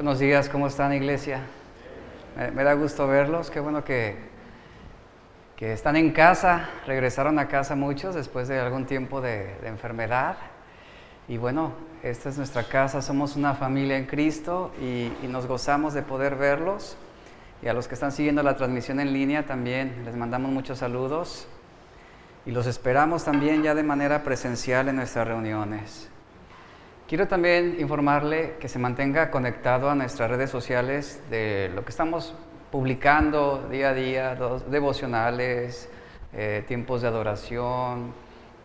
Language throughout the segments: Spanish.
Buenos días, ¿cómo están iglesia? Me, da gusto verlos, qué bueno que, que, están en casa, regresaron a casa muchos después de algún tiempo de, enfermedad. Y bueno, esta es nuestra casa, somos una familia en Cristo y, y nos gozamos de poder verlos. Y a los que están siguiendo la transmisión en línea también les mandamos muchos saludos y los esperamos también ya de manera presencial en nuestras reuniones. Quiero también informarle que se mantenga conectado a nuestras redes sociales de lo que estamos publicando día a día, devocionales, eh, tiempos de adoración.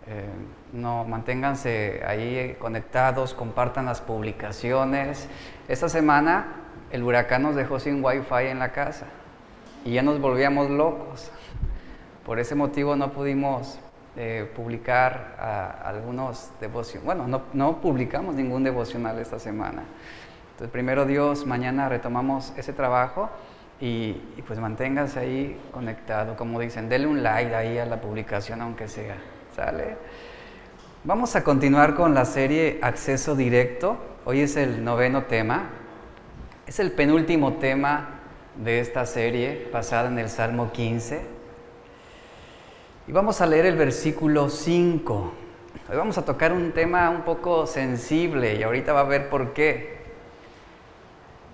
Eh, no, manténganse ahí conectados, compartan las publicaciones. Esta semana el huracán nos dejó sin wifi en la casa y ya nos volvíamos locos. Por ese motivo no pudimos publicar algunos devocionales. Bueno, no, no, publicamos ningún devocional esta semana. Entonces, primero Dios, mañana retomamos ese trabajo y, pues manténgase ahí conectado. Como dicen, denle un like ahí a la publicación, aunque sea. ¿Sale? Vamos a continuar con la serie Acceso Directo. Hoy es el noveno tema. Es el penúltimo tema de esta serie basada en el Salmo 15. Y vamos a leer el versículo 5. Hoy vamos a tocar un tema un poco sensible y ahorita va a ver por qué.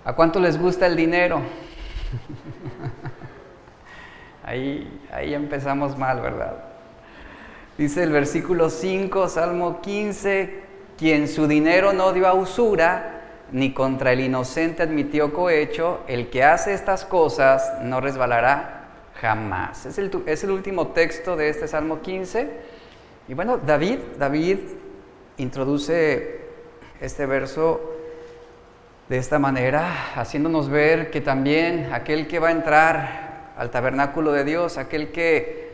¿A cuánto les gusta el dinero? ahí, ahí empezamos mal, ¿verdad? Dice el versículo 5, Salmo 15, quien su dinero no dio a usura, ni contra el inocente admitió cohecho, el que hace estas cosas no resbalará jamás. Es el, es el último texto de este Salmo 15. Y bueno, David, David introduce este verso de esta manera, haciéndonos ver que también aquel que va a entrar al tabernáculo de Dios, aquel que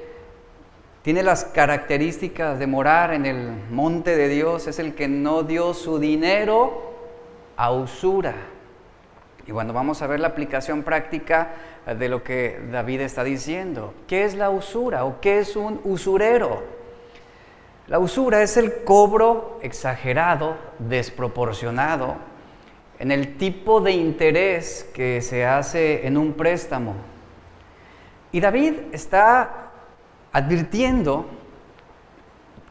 tiene las características de morar en el monte de Dios, es el que no dio su dinero a usura. Y cuando vamos a ver la aplicación práctica de lo que David está diciendo. ¿Qué es la usura o qué es un usurero? La usura es el cobro exagerado, desproporcionado, en el tipo de interés que se hace en un préstamo. Y David está advirtiendo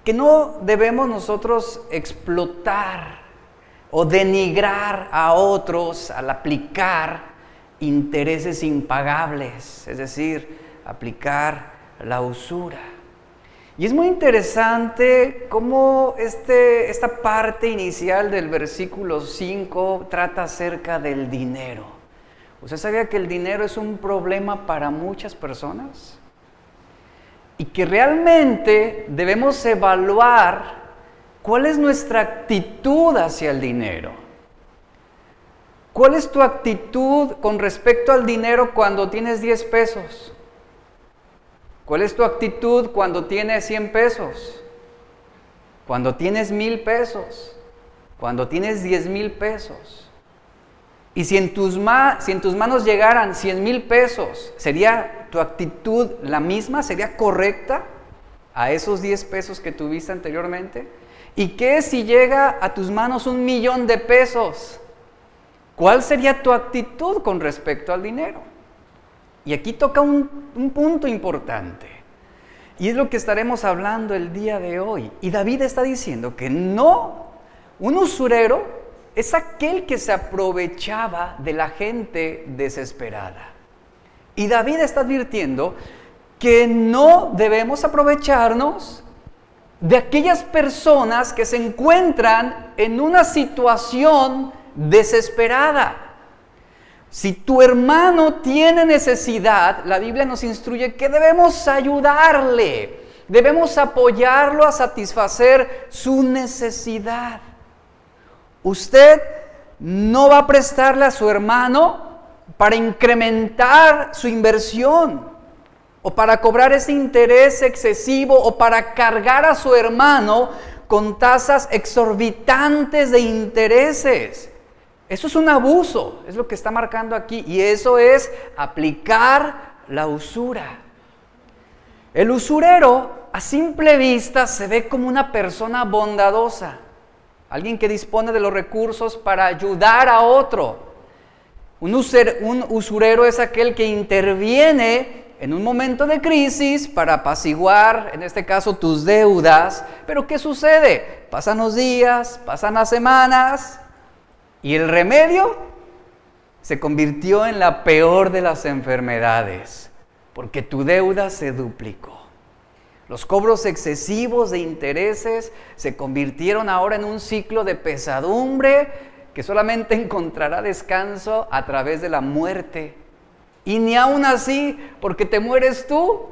que no debemos nosotros explotar o denigrar a otros al aplicar intereses impagables, es decir, aplicar la usura. Y es muy interesante cómo este, esta parte inicial del versículo 5 trata acerca del dinero. ¿Usted sabía que el dinero es un problema para muchas personas? Y que realmente debemos evaluar cuál es nuestra actitud hacia el dinero. ¿Cuál es tu actitud con respecto al dinero cuando tienes 10 pesos? ¿Cuál es tu actitud cuando tienes 100 pesos? Cuando tienes mil pesos? Cuando tienes 10 mil pesos? Y si en, tus si en tus manos llegaran 100 mil pesos, ¿sería tu actitud la misma? ¿Sería correcta a esos 10 pesos que tuviste anteriormente? ¿Y qué si llega a tus manos un millón de pesos? ¿Cuál sería tu actitud con respecto al dinero? Y aquí toca un, punto importante. Y es lo que estaremos hablando el día de hoy. Y David está diciendo que no, un usurero es aquel que se aprovechaba de la gente desesperada. Y David está advirtiendo que no debemos aprovecharnos de aquellas personas que se encuentran en una situación desesperada. Si tu hermano tiene necesidad, la Biblia nos instruye que debemos ayudarle, debemos apoyarlo a satisfacer su necesidad. Usted no va a prestarle a su hermano para incrementar su inversión o para cobrar ese interés excesivo o para cargar a su hermano con tasas exorbitantes de intereses. Eso es un abuso, es lo que está marcando aquí. Y eso es aplicar la usura. El usurero a simple vista se ve como una persona bondadosa, alguien que dispone de los recursos para ayudar a otro. Un, usurero es aquel que interviene en un momento de crisis para apaciguar, en este caso, tus deudas. Pero ¿qué sucede? Pasan los días, pasan las semanas y el remedio se convirtió en la peor de las enfermedades, porque tu deuda se duplicó. Los cobros excesivos de intereses se convirtieron ahora en un ciclo de pesadumbre que solamente encontrará descanso a través de la muerte. Y ni aún así, porque te mueres tú.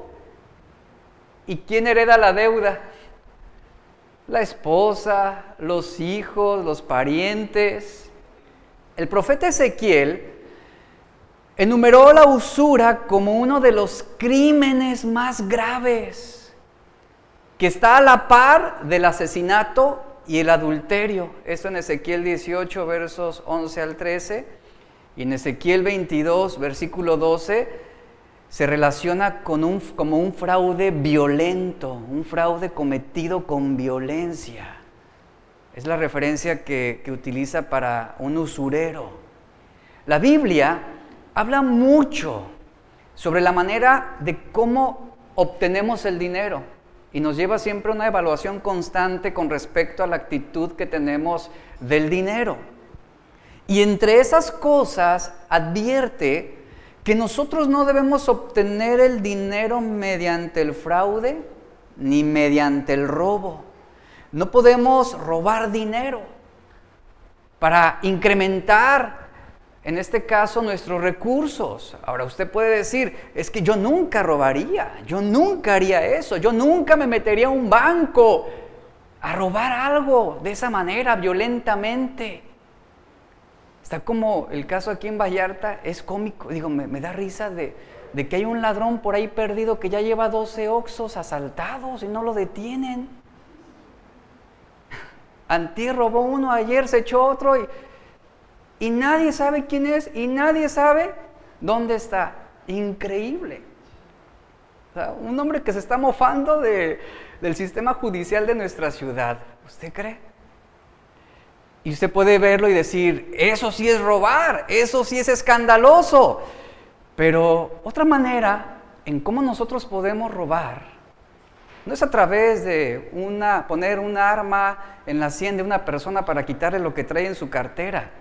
¿Y quién hereda la deuda? La esposa, los hijos, los parientes. El profeta Ezequiel enumeró la usura como uno de los crímenes más graves que está a la par del asesinato y el adulterio. Esto en Ezequiel 18, versos 11 al 13, y en Ezequiel 22, versículo 12, se relaciona con un, como un fraude violento, un fraude cometido con violencia. Es la referencia que, que utiliza para un usurero. La Biblia habla mucho sobre la manera de cómo obtenemos el dinero y nos lleva siempre a una evaluación constante con respecto a la actitud que tenemos del dinero. Y entre esas cosas advierte que nosotros no debemos obtener el dinero mediante el fraude ni mediante el robo. No podemos robar dinero para incrementar en este caso nuestros recursos. Ahora usted puede decir, es que yo nunca robaría, yo nunca haría eso, yo nunca me metería a un banco a robar algo de esa manera, violentamente. Está como el caso aquí en Vallarta, es cómico, digo, me, da risa de, de, que hay un ladrón por ahí perdido que ya lleva 12 oxos asaltados y no lo detienen. Antí robó uno, ayer se echó otro y y nadie sabe quién es y nadie sabe dónde está. Increíble. un hombre que se está mofando del sistema judicial de nuestra ciudad. ¿Usted cree? Y usted puede verlo y decir, eso sí es robar, eso sí es escandaloso. Pero otra manera en cómo nosotros podemos robar no es a través de una, poner un arma en la sien de una persona para quitarle lo que trae en su cartera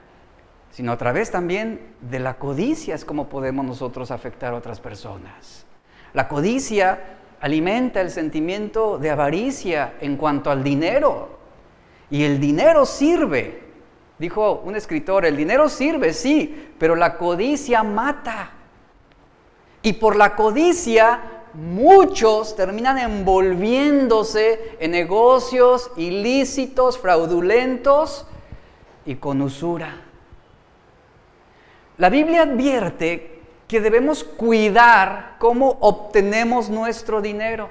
sino a través también de la codicia es como podemos nosotros afectar a otras personas. La codicia alimenta el sentimiento de avaricia en cuanto al dinero. Y el dinero sirve. Dijo un escritor, el dinero sirve, sí, pero la codicia mata. Y por la codicia muchos terminan envolviéndose en negocios ilícitos, fraudulentos y con usura. La Biblia advierte que debemos cuidar cómo obtenemos nuestro dinero.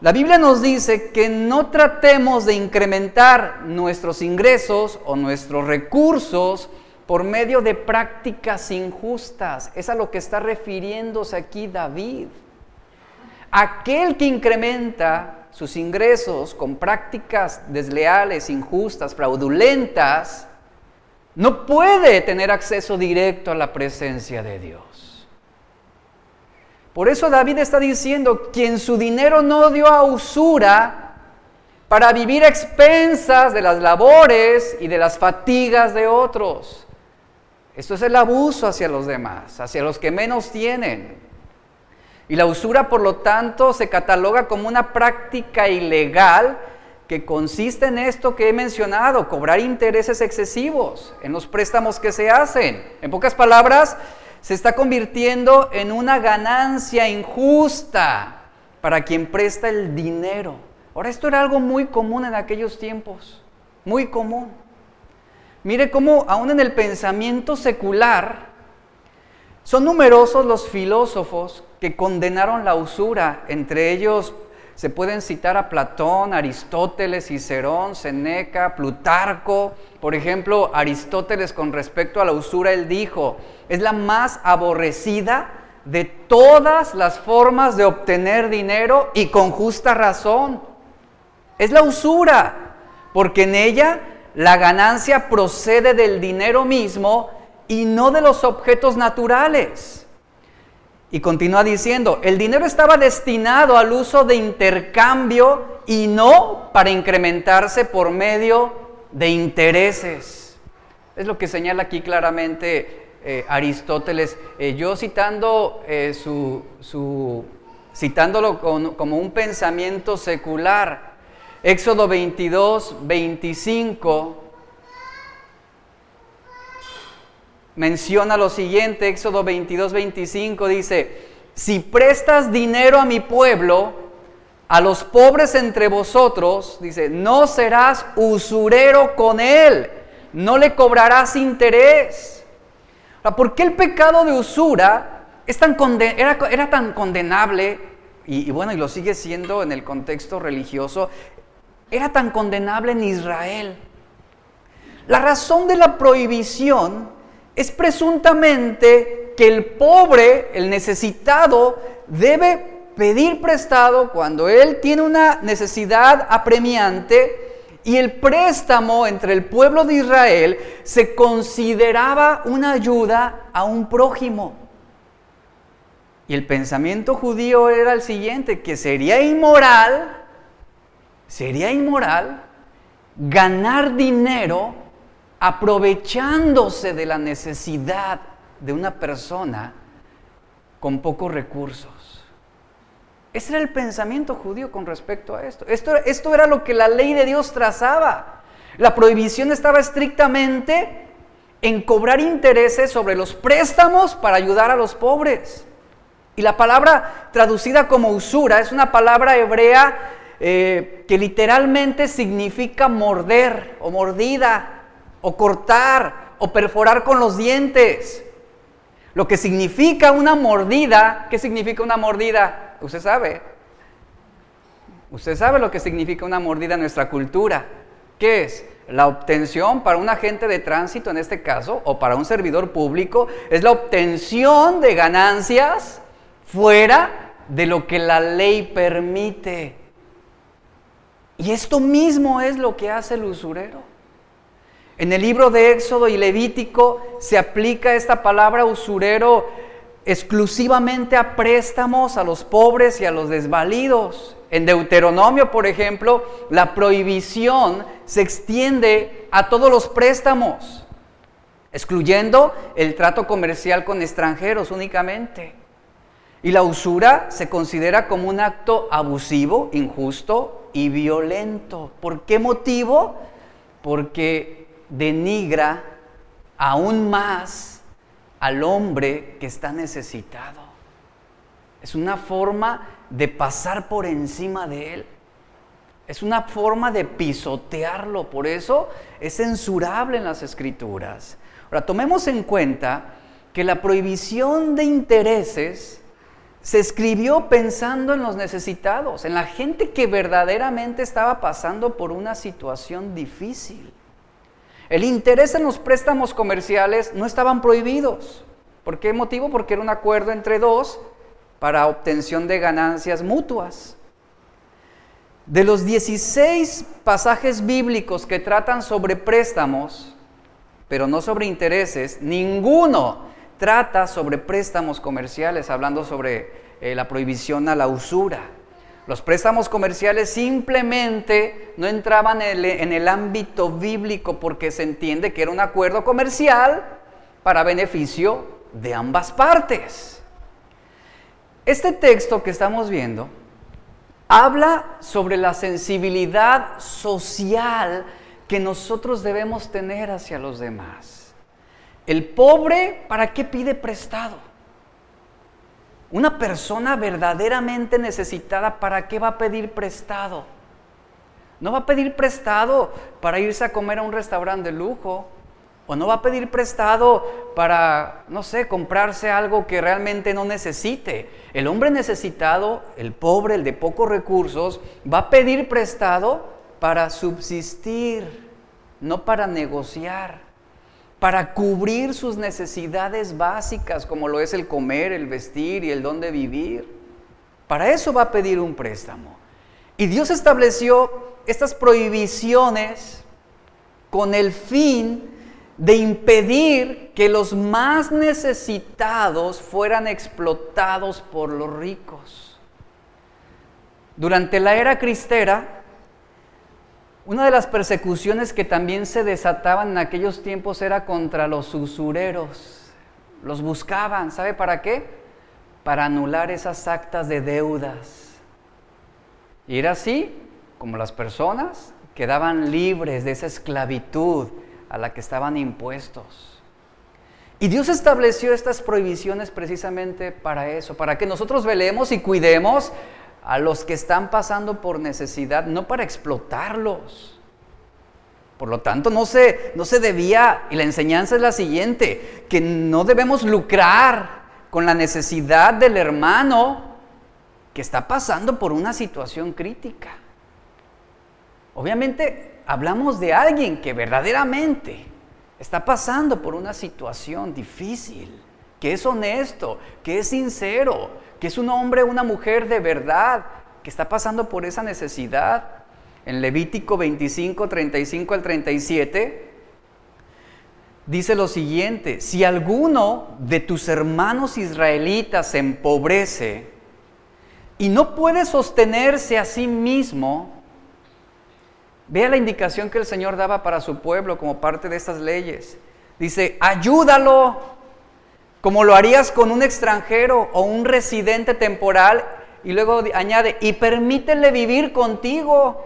La Biblia nos dice que no tratemos de incrementar nuestros ingresos o nuestros recursos por medio de prácticas injustas. Es a lo que está refiriéndose aquí David. Aquel que incrementa sus ingresos con prácticas desleales, injustas, fraudulentas, no puede tener acceso directo a la presencia de Dios. Por eso David está diciendo, quien su dinero no dio a usura para vivir a expensas de las labores y de las fatigas de otros. Esto es el abuso hacia los demás, hacia los que menos tienen. Y la usura, por lo tanto, se cataloga como una práctica ilegal que consiste en esto que he mencionado, cobrar intereses excesivos en los préstamos que se hacen. En pocas palabras, se está convirtiendo en una ganancia injusta para quien presta el dinero. Ahora, esto era algo muy común en aquellos tiempos, muy común. Mire cómo aún en el pensamiento secular son numerosos los filósofos que condenaron la usura, entre ellos se pueden citar a Platón, Aristóteles, Cicerón, Seneca, Plutarco. Por ejemplo, Aristóteles con respecto a la usura, él dijo, es la más aborrecida de todas las formas de obtener dinero y con justa razón. Es la usura, porque en ella la ganancia procede del dinero mismo y no de los objetos naturales. Y continúa diciendo, el dinero estaba destinado al uso de intercambio y no para incrementarse por medio de intereses. Es lo que señala aquí claramente eh, Aristóteles. Eh, yo citando eh, su, citándolo como un pensamiento secular. Éxodo 22, 25 menciona lo siguiente, Éxodo 22, 25 dice, si prestas dinero a mi pueblo, a los pobres entre vosotros, dice, no serás usurero con él, no le cobrarás interés. ¿Por qué el pecado de usura es tan era, era, tan condenable, y, y bueno, y lo sigue siendo en el contexto religioso, era tan condenable en Israel? La razón de la prohibición es presuntamente que el pobre, el necesitado, debe pedir prestado cuando él tiene una necesidad apremiante y el préstamo entre el pueblo de Israel se consideraba una ayuda a un prójimo. Y el pensamiento judío era el siguiente, que sería inmoral, sería inmoral ganar dinero aprovechándose de la necesidad de una persona con pocos recursos. Ese era el pensamiento judío con respecto a esto. esto. Esto era lo que la ley de Dios trazaba. La prohibición estaba estrictamente en cobrar intereses sobre los préstamos para ayudar a los pobres. Y la palabra traducida como usura es una palabra hebrea eh, que literalmente significa morder o mordida o cortar o perforar con los dientes. Lo que significa una mordida, ¿qué significa una mordida? Usted sabe. Usted sabe lo que significa una mordida en nuestra cultura. ¿Qué es? La obtención para un agente de tránsito en este caso, o para un servidor público, es la obtención de ganancias fuera de lo que la ley permite. Y esto mismo es lo que hace el usurero. En el libro de Éxodo y Levítico se aplica esta palabra usurero exclusivamente a préstamos a los pobres y a los desvalidos. En Deuteronomio, por ejemplo, la prohibición se extiende a todos los préstamos, excluyendo el trato comercial con extranjeros únicamente. Y la usura se considera como un acto abusivo, injusto y violento. ¿Por qué motivo? Porque denigra aún más al hombre que está necesitado. Es una forma de pasar por encima de él. Es una forma de pisotearlo. Por eso es censurable en las escrituras. Ahora, tomemos en cuenta que la prohibición de intereses se escribió pensando en los necesitados, en la gente que verdaderamente estaba pasando por una situación difícil. El interés en los préstamos comerciales no estaban prohibidos. ¿Por qué motivo? Porque era un acuerdo entre dos para obtención de ganancias mutuas. De los 16 pasajes bíblicos que tratan sobre préstamos, pero no sobre intereses, ninguno trata sobre préstamos comerciales, hablando sobre eh, la prohibición a la usura. Los préstamos comerciales simplemente no entraban en el, ámbito bíblico porque se entiende que era un acuerdo comercial para beneficio de ambas partes. Este texto que estamos viendo habla sobre la sensibilidad social que nosotros debemos tener hacia los demás. El pobre, ¿para qué pide prestado? Una persona verdaderamente necesitada, ¿para qué va a pedir prestado? No va a pedir prestado para irse a comer a un restaurante de lujo. O no va a pedir prestado para, no sé, comprarse algo que realmente no necesite. El hombre necesitado, el pobre, el de pocos recursos, va a pedir prestado para subsistir, no para negociar para cubrir sus necesidades básicas, como lo es el comer, el vestir y el dónde vivir. Para eso va a pedir un préstamo. Y Dios estableció estas prohibiciones con el fin de impedir que los más necesitados fueran explotados por los ricos. Durante la era cristera, una de las persecuciones que también se desataban en aquellos tiempos era contra los usureros. Los buscaban, ¿sabe para qué? Para anular esas actas de deudas. Y era así como las personas quedaban libres de esa esclavitud a la que estaban impuestos. Y Dios estableció estas prohibiciones precisamente para eso, para que nosotros velemos y cuidemos a los que están pasando por necesidad, no para explotarlos. Por lo tanto, no se, no se debía, y la enseñanza es la siguiente, que no debemos lucrar con la necesidad del hermano que está pasando por una situación crítica. Obviamente hablamos de alguien que verdaderamente está pasando por una situación difícil, que es honesto, que es sincero, que es un hombre una mujer de verdad, que está pasando por esa necesidad. En Levítico 25, 35 al 37, dice lo siguiente, si alguno de tus hermanos israelitas se empobrece y no puede sostenerse a sí mismo, Vea la indicación que el Señor daba para su pueblo como parte de estas leyes. Dice, ayúdalo como lo harías con un extranjero o un residente temporal. Y luego añade, y permítele vivir contigo.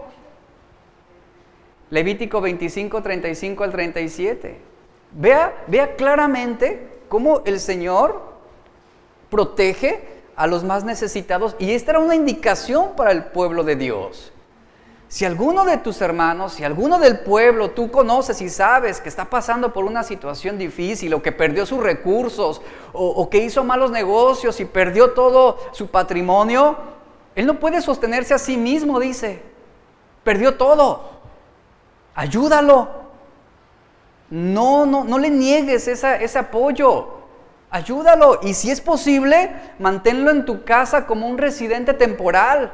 Levítico 25, 35 al 37. Vea, vea claramente cómo el Señor protege a los más necesitados. Y esta era una indicación para el pueblo de Dios. Si alguno de tus hermanos, si alguno del pueblo tú conoces y sabes que está pasando por una situación difícil o que perdió sus recursos o, que hizo malos negocios y perdió todo su patrimonio, él no puede sostenerse a sí mismo, dice. Perdió todo. Ayúdalo. No, no, no le niegues ese apoyo. Ayúdalo. Y si es posible, manténlo en tu casa como un residente temporal.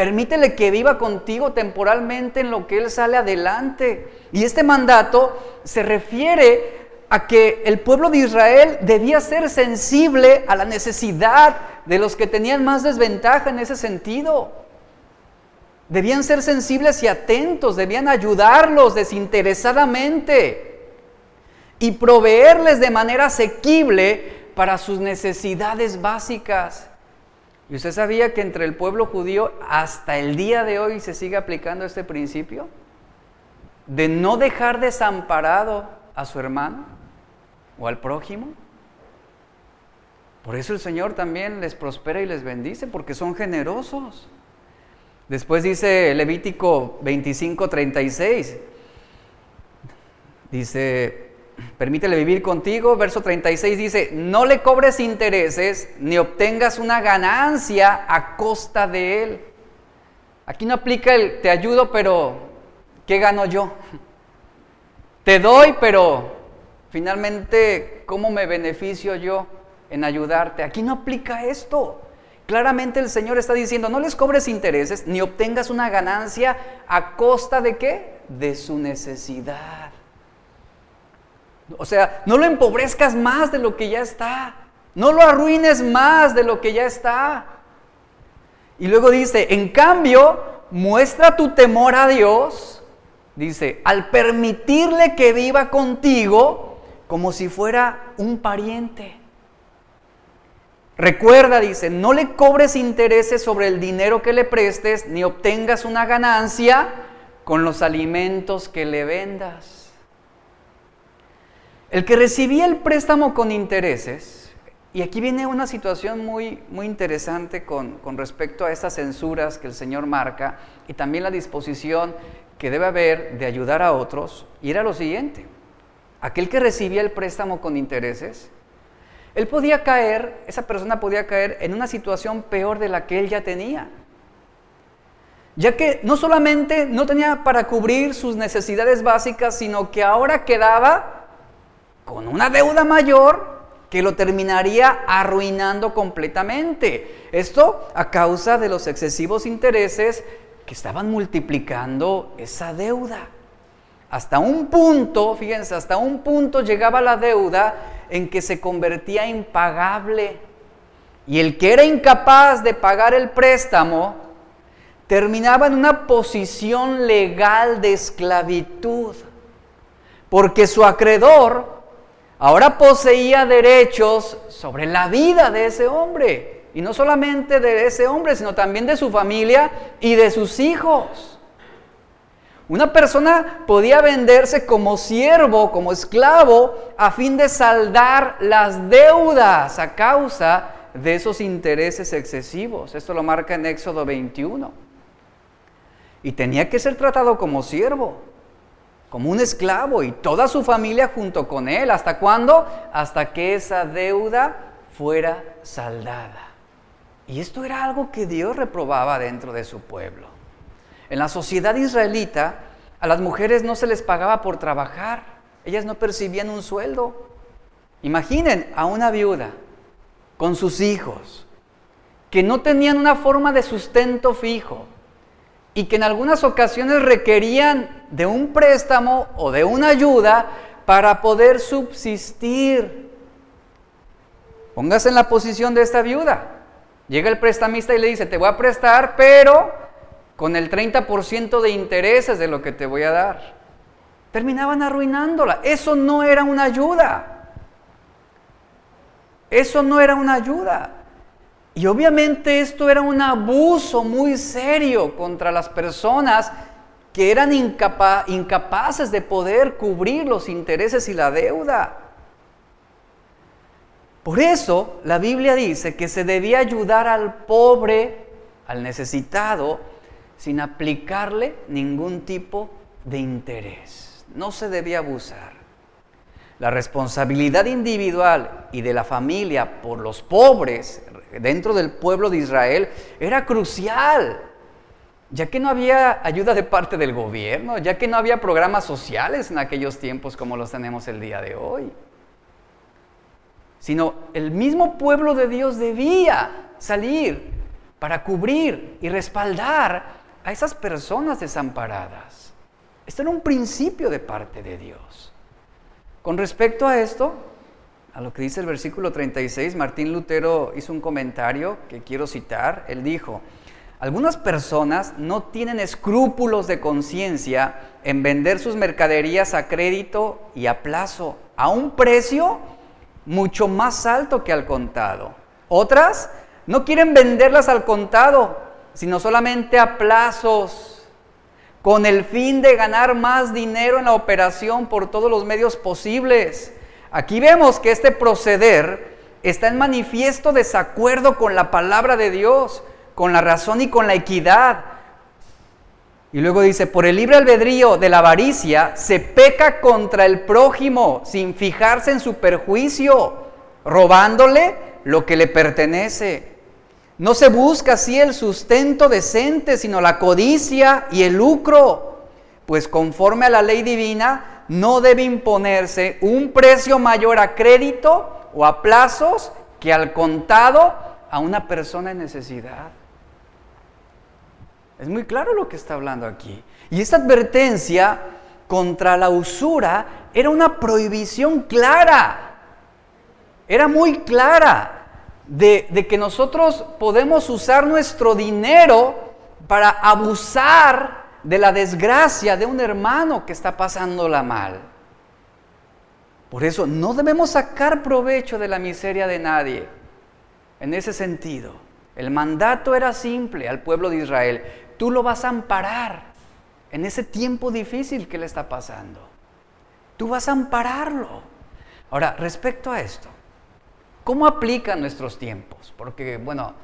Permítele que viva contigo temporalmente en lo que Él sale adelante. Y este mandato se refiere a que el pueblo de Israel debía ser sensible a la necesidad de los que tenían más desventaja en ese sentido. Debían ser sensibles y atentos, debían ayudarlos desinteresadamente y proveerles de manera asequible para sus necesidades básicas. ¿Y usted sabía que entre el pueblo judío hasta el día de hoy se sigue aplicando este principio? De no dejar desamparado a su hermano o al prójimo. Por eso el Señor también les prospera y les bendice, porque son generosos. Después dice Levítico 25, 36. Dice, permítele vivir contigo. Verso 36 dice, no le cobres intereses ni obtengas una ganancia a costa de él. Aquí no aplica el te ayudo, pero ¿qué gano yo? Te doy, pero finalmente, ¿cómo me beneficio yo en ayudarte? Aquí no aplica esto. Claramente el Señor está diciendo, no les cobres intereses ni obtengas una ganancia a costa de qué? De su necesidad. O sea, no lo empobrezcas más de lo que ya está. No lo arruines más de lo que ya está. Y luego dice, en cambio, muestra tu temor a Dios, dice, al permitirle que viva contigo como si fuera un pariente. Recuerda, dice, no le cobres intereses sobre el dinero que le prestes, ni obtengas una ganancia con los alimentos que le vendas. El que recibía el préstamo con intereses, y aquí viene una situación muy, muy interesante con, con respecto a estas censuras que el Señor marca y también la disposición que debe haber de ayudar a otros, y era lo siguiente, aquel que recibía el préstamo con intereses, él podía caer, esa persona podía caer en una situación peor de la que él ya tenía. Ya que no solamente no tenía para cubrir sus necesidades básicas, sino que ahora quedaba con una deuda mayor que lo terminaría arruinando completamente. Esto a causa de los excesivos intereses que estaban multiplicando esa deuda. hasta un punto, fíjense, hasta un punto llegaba la deuda en que se convertía impagable. Y el que era incapaz de pagar el préstamo terminaba en una posición legal de esclavitud, porque su acreedor ahora poseía derechos sobre la vida de ese hombre. Y no solamente de ese hombre, sino también de su familia y de sus hijos. Una persona podía venderse como siervo, como esclavo, a fin de saldar las deudas a causa de esos intereses excesivos. Esto lo marca en Éxodo 21. Y tenía que ser tratado como siervo, como un esclavo y toda su familia junto con él. ¿Hasta cuándo? Hasta que esa deuda fuera saldada. Y esto era algo que Dios reprobaba dentro de su pueblo. En la sociedad israelita, a las mujeres no se les pagaba por trabajar, ellas no percibían un sueldo. Imaginen a una viuda con sus hijos, que no tenían una forma de sustento fijo y que en algunas ocasiones requerían de un préstamo o de una ayuda para poder subsistir. Póngase en la posición de esta viuda. Llega el prestamista y le dice, te voy a prestar, pero con el 30% de intereses de lo que te voy a dar. Terminaban arruinándola. Eso no era una ayuda. Eso no era una ayuda. Y obviamente esto era un abuso muy serio contra las personas que eran incapaces de poder cubrir los intereses y la deuda. Por eso la Biblia dice que se debía ayudar al pobre, al necesitado, sin aplicarle ningún tipo de interés. No se debía abusar. La responsabilidad individual y de la familia por los pobres dentro del pueblo de Israel era crucial, ya que no había ayuda de parte del gobierno, ya que no había programas sociales en aquellos tiempos como los tenemos el día de hoy, sino el mismo pueblo de Dios debía salir para cubrir y respaldar a esas personas desamparadas. Esto era un principio de parte de Dios. Con respecto a esto, a lo que dice el versículo 36, Martín Lutero hizo un comentario que quiero citar. Él dijo, algunas personas no tienen escrúpulos de conciencia en vender sus mercaderías a crédito y a plazo, a un precio mucho más alto que al contado. Otras no quieren venderlas al contado, sino solamente a plazos, con el fin de ganar más dinero en la operación por todos los medios posibles. Aquí vemos que este proceder está en manifiesto desacuerdo con la palabra de Dios, con la razón y con la equidad. Y luego dice, por el libre albedrío de la avaricia se peca contra el prójimo sin fijarse en su perjuicio, robándole lo que le pertenece. No se busca así el sustento decente, sino la codicia y el lucro, pues conforme a la ley divina no debe imponerse un precio mayor a crédito o a plazos que al contado a una persona en necesidad. Es muy claro lo que está hablando aquí. Y esta advertencia contra la usura era una prohibición clara. Era muy clara de, que nosotros podemos usar nuestro dinero para abusar de la desgracia de un hermano que está pasándola mal. Por eso no debemos sacar provecho de la miseria de nadie. En ese sentido, el mandato era simple al pueblo de Israel. Tú lo vas a amparar en ese tiempo difícil que le está pasando. Tú vas a ampararlo. Ahora, respecto a esto, ¿Cómo aplica nuestros tiempos? Porque, bueno,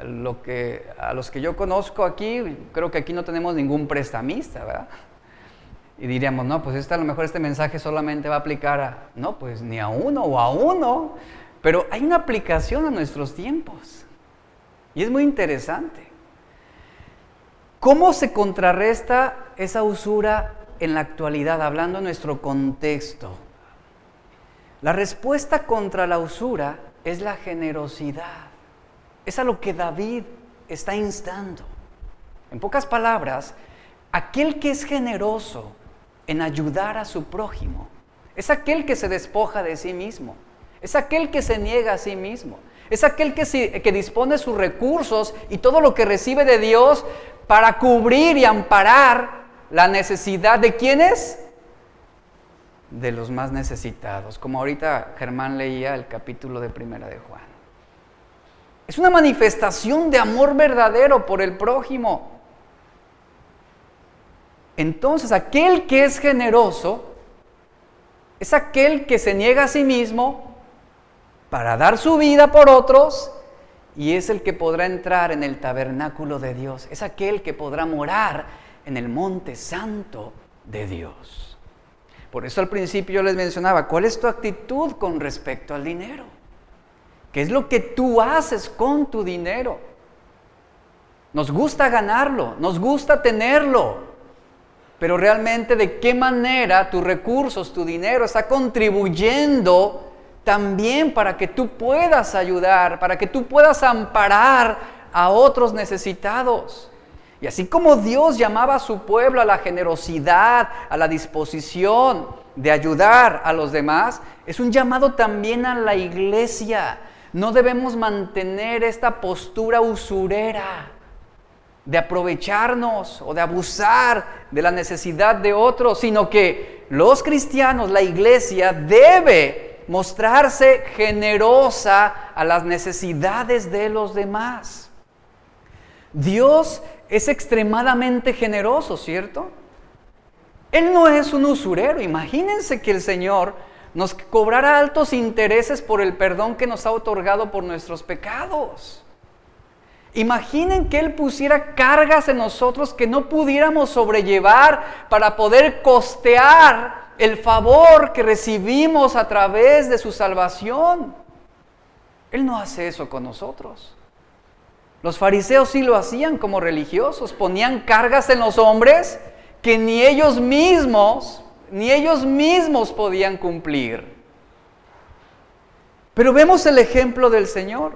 lo que, a los que yo conozco aquí, creo que aquí no tenemos ningún prestamista, ¿verdad? Y diríamos, no, pues este, a lo mejor este mensaje solamente va a aplicar a, no, pues ni a uno o a uno, pero hay una aplicación a nuestros tiempos. Y es muy interesante. ¿Cómo se contrarresta esa usura en la actualidad, hablando en nuestro contexto? La respuesta contra la usura es la generosidad. Es a lo que David está instando. En pocas palabras, aquel que es generoso en ayudar a su prójimo. Es aquel que se despoja de sí mismo. Es aquel que se niega a sí mismo. Es aquel que, que dispone sus recursos y todo lo que recibe de Dios para cubrir y amparar la necesidad de quienes? De los más necesitados. Como ahorita Germán leía el capítulo de Primera de Juan. Es una manifestación de amor verdadero por el prójimo. Entonces, aquel que es generoso es aquel que se niega a sí mismo para dar su vida por otros y es el que podrá entrar en el tabernáculo de Dios. Es aquel que podrá morar en el monte santo de Dios. Por eso al principio yo les mencionaba, ¿cuál es tu actitud con respecto al dinero? ¿Qué es lo que tú haces con tu dinero? Nos gusta ganarlo, nos gusta tenerlo, pero realmente de qué manera tus recursos, tu dinero está contribuyendo también para que tú puedas ayudar, para que tú puedas amparar a otros necesitados. Y así como Dios llamaba a su pueblo a la generosidad, a la disposición de ayudar a los demás, es un llamado también a la iglesia. No debemos mantener esta postura usurera de aprovecharnos o de abusar de la necesidad de otros, sino que los cristianos, la iglesia, debe mostrarse generosa a las necesidades de los demás. Dios es extremadamente generoso, ¿cierto? Él no es un usurero. Imagínense que el Señor nos cobrara altos intereses por el perdón que nos ha otorgado por nuestros pecados. Imaginen que Él pusiera cargas en nosotros que no pudiéramos sobrellevar para poder costear el favor que recibimos a través de su salvación. Él no hace eso con nosotros. Los fariseos sí lo hacían como religiosos, ponían cargas en los hombres que ni ellos mismos, ni ellos mismos podían cumplir. Pero vemos el ejemplo del Señor.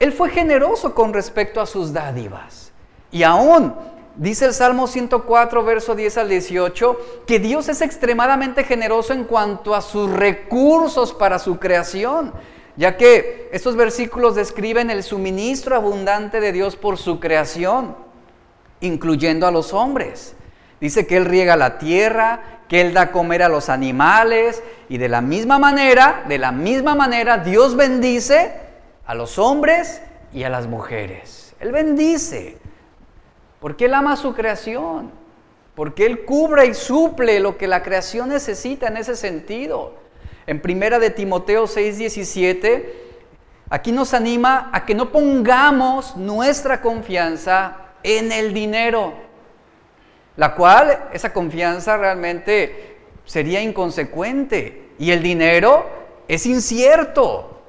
Él fue generoso con respecto a sus dádivas. Y aún, dice el Salmo 104, verso 10 al 18, que Dios es extremadamente generoso en cuanto a sus recursos para su creación, ya que estos versículos describen el suministro abundante de Dios por su creación, incluyendo a los hombres. Dice que Él riega la tierra, que Él da comer a los animales, y de la misma manera, de la misma manera, Dios bendice a los hombres y a las mujeres. Él bendice, porque Él ama su creación, porque Él cubre y suple lo que la creación necesita en ese sentido. En primera de Timoteo 6:17, aquí nos anima a que no pongamos nuestra confianza en el dinero, la cual esa confianza realmente sería inconsecuente y el dinero es incierto.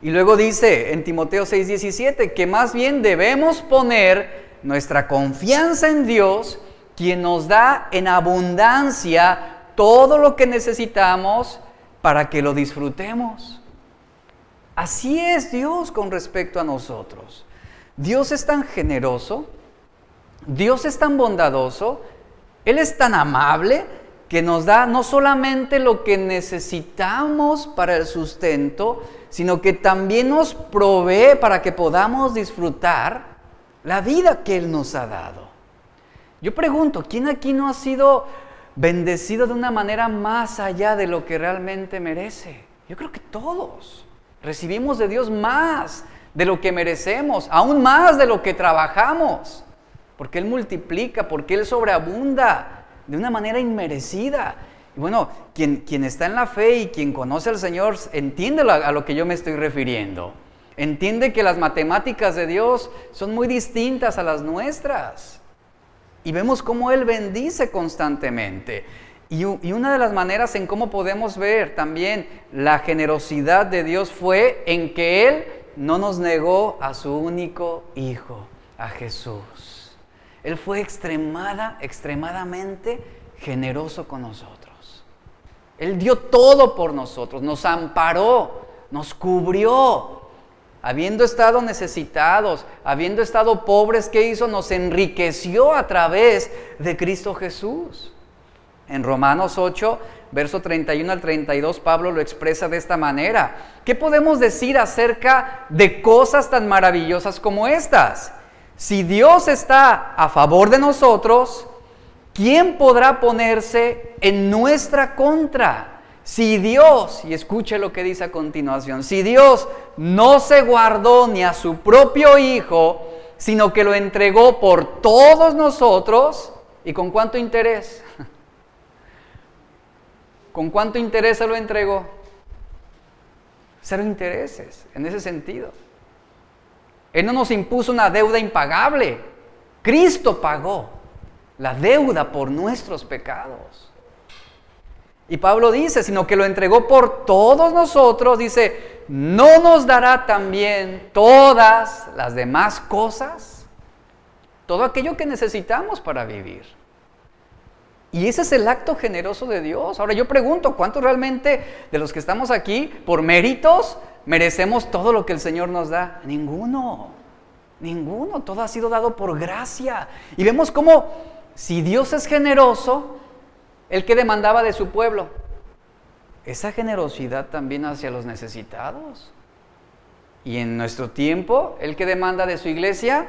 Y luego dice en Timoteo 6:17 que más bien debemos poner nuestra confianza en Dios, quien nos da en abundancia todo lo que necesitamos para que lo disfrutemos. Así es Dios con respecto a nosotros. Dios es tan generoso, Dios es tan bondadoso, Él es tan amable que nos da no solamente lo que necesitamos para el sustento, sino que también nos provee para que podamos disfrutar la vida que Él nos ha dado. Yo pregunto, ¿quién aquí no ha sido bendecido de una manera más allá de lo que realmente merece? Yo creo que todos recibimos de Dios más de lo que merecemos, aún más de lo que trabajamos, porque Él multiplica, porque Él sobreabunda de una manera inmerecida. Y bueno, quien, está en la fe y quien conoce al Señor entiende a lo que yo me estoy refiriendo. Entiende que las matemáticas de Dios son muy distintas a las nuestras. Y vemos cómo Él bendice constantemente. Y, una de las maneras en cómo podemos ver también la generosidad de Dios fue en que Él no nos negó a su único Hijo, a Jesús. Él fue extremada, extremadamente generoso con nosotros. Él dio todo por nosotros, nos amparó, nos cubrió. Habiendo estado necesitados, habiendo estado pobres, ¿qué hizo? Nos enriqueció a través de Cristo Jesús. En Romanos 8, verso 31 al 32, Pablo lo expresa de esta manera. ¿Qué podemos decir acerca de cosas tan maravillosas como estas? Si Dios está a favor de nosotros, ¿quién podrá ponerse en nuestra contra? Si Dios, y escuche lo que dice a continuación, si Dios no se guardó ni a su propio Hijo, sino que lo entregó por todos nosotros, ¿y con cuánto interés? ¿Con cuánto interés se lo entregó? Cero intereses, en ese sentido. Él no nos impuso una deuda impagable. Cristo pagó la deuda por nuestros pecados. Y Pablo dice, sino que lo entregó por todos nosotros, dice, ¿no nos dará también todas las demás cosas? Todo aquello que necesitamos para vivir. Y ese es el acto generoso de Dios. Ahora yo pregunto, ¿cuántos realmente de los que estamos aquí, por méritos, merecemos todo lo que el Señor nos da? Ninguno, ninguno. Todo ha sido dado por gracia. Y vemos cómo si Dios es generoso, el que demandaba de su pueblo, esa generosidad también hacia los necesitados. Y en nuestro tiempo, el que demanda de su iglesia,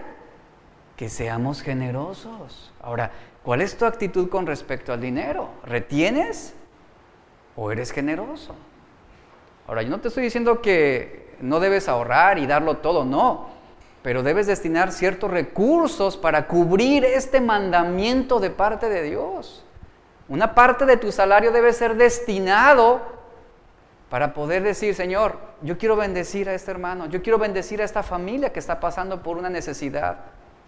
que seamos generosos. Ahora, ¿Cuál es tu actitud con respecto al dinero? ¿Retienes o eres generoso? Ahora, yo no te estoy diciendo que no debes ahorrar y darlo todo, no, pero debes destinar ciertos recursos para cubrir este mandamiento de parte de Dios. Una parte de tu salario debe ser destinado para poder decir, Señor, yo quiero bendecir a este hermano, yo quiero bendecir a esta familia que está pasando por una necesidad.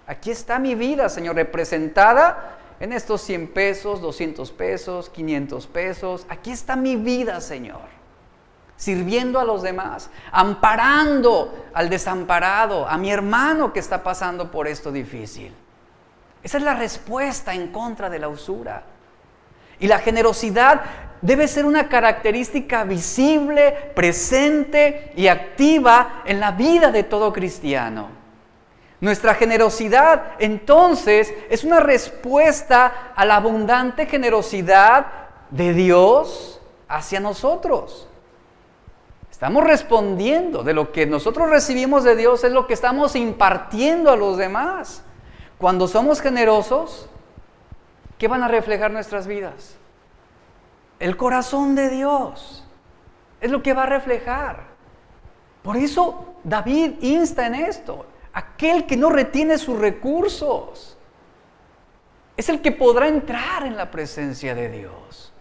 Aquí está mi vida, Señor, representada en estos 100 pesos, 200 pesos, 500 pesos. Aquí está mi vida, Señor. Sirviendo a los demás, amparando al desamparado, a mi hermano que está pasando por esto difícil. Esa es la respuesta en contra de la usura. Y la generosidad debe ser una característica visible, presente y activa en la vida de todo cristiano. Nuestra generosidad entonces es una respuesta a la abundante generosidad de Dios hacia nosotros. Estamos respondiendo de lo que nosotros recibimos de Dios es lo que estamos impartiendo a los demás. Cuando somos generosos, ¿qué van a reflejar nuestras vidas? El corazón de Dios es lo que va a reflejar. Por eso David insta en esto aquel que no retiene sus recursos. Es el que podrá entrar en la presencia de Dios,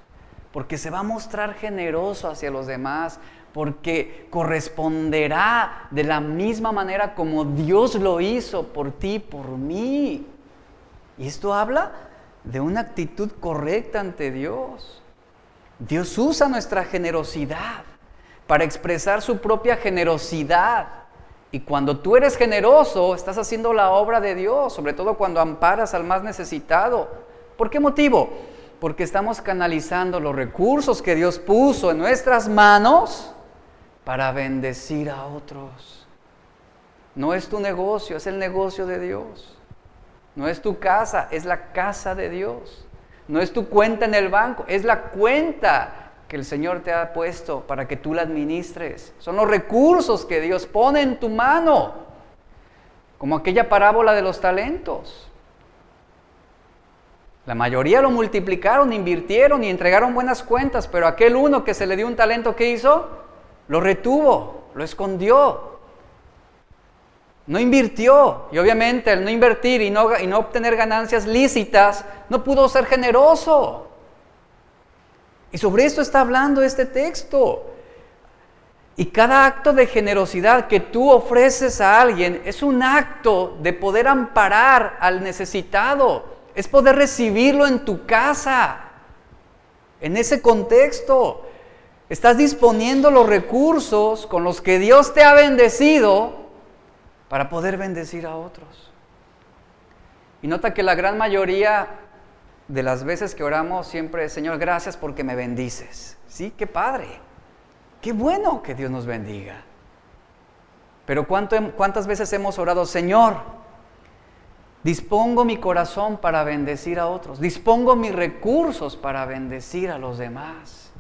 porque se va a mostrar generoso hacia los demás, porque corresponderá de la misma manera como Dios lo hizo por ti, por mí. Y esto habla de una actitud correcta ante Dios. Dios usa nuestra generosidad para expresar su propia generosidad y cuando tú eres generoso, estás haciendo la obra de Dios, sobre todo cuando amparas al más necesitado. ¿Por qué motivo? Porque estamos canalizando los recursos que Dios puso en nuestras manos para bendecir a otros. No es tu negocio, es el negocio de Dios. No es tu casa, es la casa de Dios. No es tu cuenta en el banco, es la cuenta que el Señor te ha puesto para que tú la administres. Son los recursos que Dios pone en tu mano, como aquella parábola de los talentos. La mayoría lo multiplicaron, invirtieron y entregaron buenas cuentas, pero aquel uno que se le dio un talento, ¿qué hizo? Lo retuvo, lo escondió. No invirtió. Y obviamente al no invertir y no obtener ganancias lícitas, no pudo ser generoso. Y sobre esto está hablando este texto. Y cada acto de generosidad que tú ofreces a alguien es un acto de poder amparar al necesitado. Es poder recibirlo en tu casa. En ese contexto, estás disponiendo los recursos con los que Dios te ha bendecido para poder bendecir a otros. Y nota que la gran mayoría de las veces que oramos siempre, Señor, gracias porque me bendices. Sí, qué padre. Qué bueno que Dios nos bendiga. Pero ¿cuántas veces hemos orado, Señor, Dispongo mi corazón para bendecir a otros. Dispongo mis recursos para bendecir a los demás.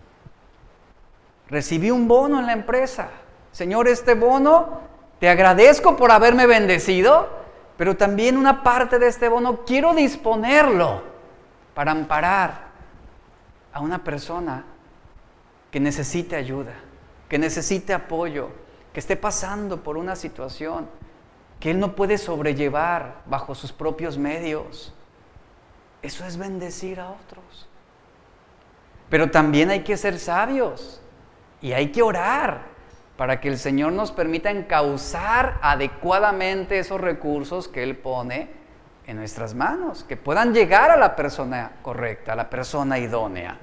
Recibí un bono en la empresa. Señor, este bono, te agradezco por haberme bendecido, pero también una parte de este bono quiero disponerlo para amparar a una persona que necesite ayuda, que necesite apoyo, que esté pasando por una situación que Él no puede sobrellevar bajo sus propios medios. Eso es bendecir a otros. Pero también hay que ser sabios y hay que orar para que el Señor nos permita encauzar adecuadamente esos recursos que Él pone en nuestras manos, que puedan llegar a la persona correcta, a la persona idónea.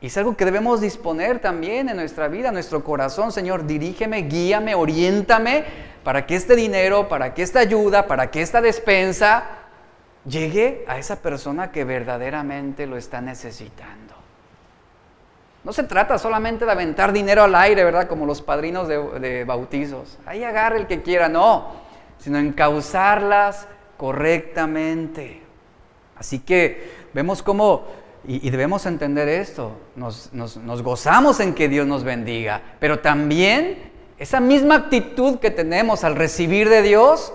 Y es algo que debemos disponer también en nuestra vida, en nuestro corazón. Señor, dirígeme, guíame, oriéntame para que este dinero, para que esta ayuda, para que esta despensa llegue a esa persona que verdaderamente lo está necesitando. No se trata solamente de aventar dinero al aire, ¿verdad? Como los padrinos de, bautizos. Ahí agarre el que quiera, no. Sino encauzarlas correctamente. Así que vemos cómo y, debemos entender esto, nos, gozamos en que Dios nos bendiga, pero también esa misma actitud que tenemos al recibir de Dios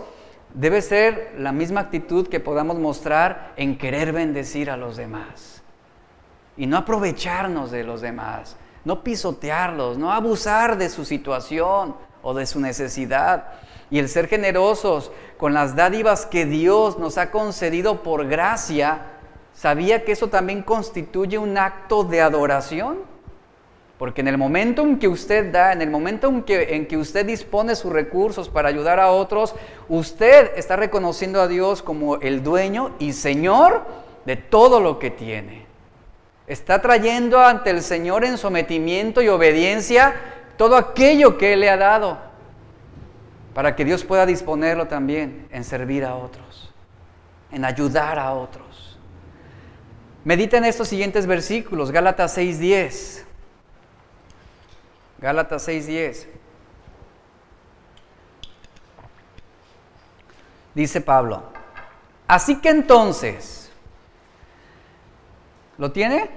debe ser la misma actitud que podamos mostrar en querer bendecir a los demás. Y no aprovecharnos de los demás, no pisotearlos, no abusar de su situación o de su necesidad. Y el ser generosos con las dádivas que Dios nos ha concedido por gracia, ¿Sabía que eso también constituye un acto de adoración? Porque en el momento en que usted da, en el momento en que, en que usted dispone sus recursos para ayudar a otros, usted está reconociendo a Dios como el dueño y Señor de todo lo que tiene. Está trayendo ante el Señor en sometimiento y obediencia todo aquello que Él le ha dado, para que Dios pueda disponerlo también en servir a otros, en ayudar a otros. Medita en estos siguientes versículos, Gálatas 6:10. Gálatas 6:10. Dice Pablo, así que entonces, ¿lo tiene?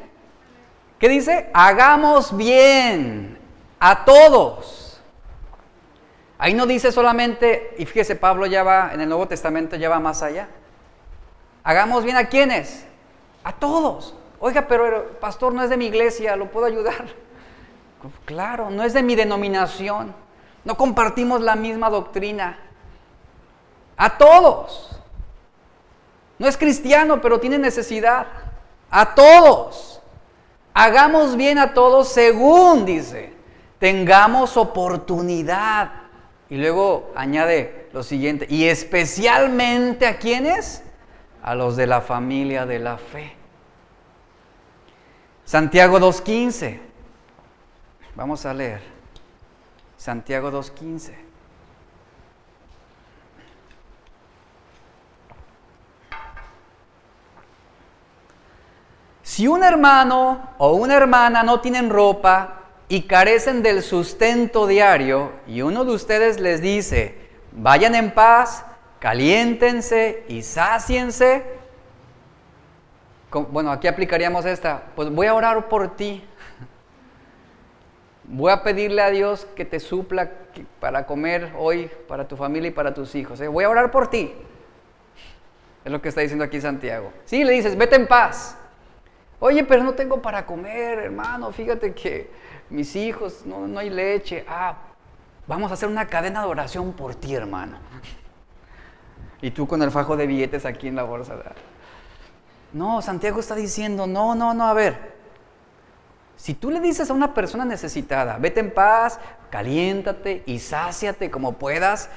¿Qué dice? Hagamos bien a todos. Ahí no dice solamente, y fíjese, Pablo ya va, en el Nuevo Testamento ya va más allá. Hagamos bien a quienes? A todos. Oiga, pero pastor no es de mi iglesia, ¿lo puedo ayudar? Claro, no es de mi denominación. No compartimos la misma doctrina. A todos. No es cristiano, pero tiene necesidad. A todos. Hagamos bien a todos según dice. Tengamos oportunidad. Y luego añade lo siguiente. Y especialmente a quienes? a los de la familia de la fe. Santiago 2.15. Vamos a leer. Santiago 2.15. Si un hermano o una hermana no tienen ropa y carecen del sustento diario y uno de ustedes les dice, vayan en paz, caliéntense y sáciense. Bueno, aquí aplicaríamos esta, pues voy a orar por ti. Voy a pedirle a Dios que te supla para comer hoy para tu familia y para tus hijos. ¿eh? Voy a orar por ti. Es lo que está diciendo aquí Santiago. Sí, le dices, vete en paz. Oye, pero no tengo para comer, hermano. Fíjate que mis hijos, no, no hay leche. Ah, vamos a hacer una cadena de oración por ti, hermano. Y tú con el fajo de billetes aquí en la bolsa. No, Santiago está diciendo, no, no, no, a ver. Si tú le dices a una persona necesitada, vete en paz, caliéntate y sáciate como puedas,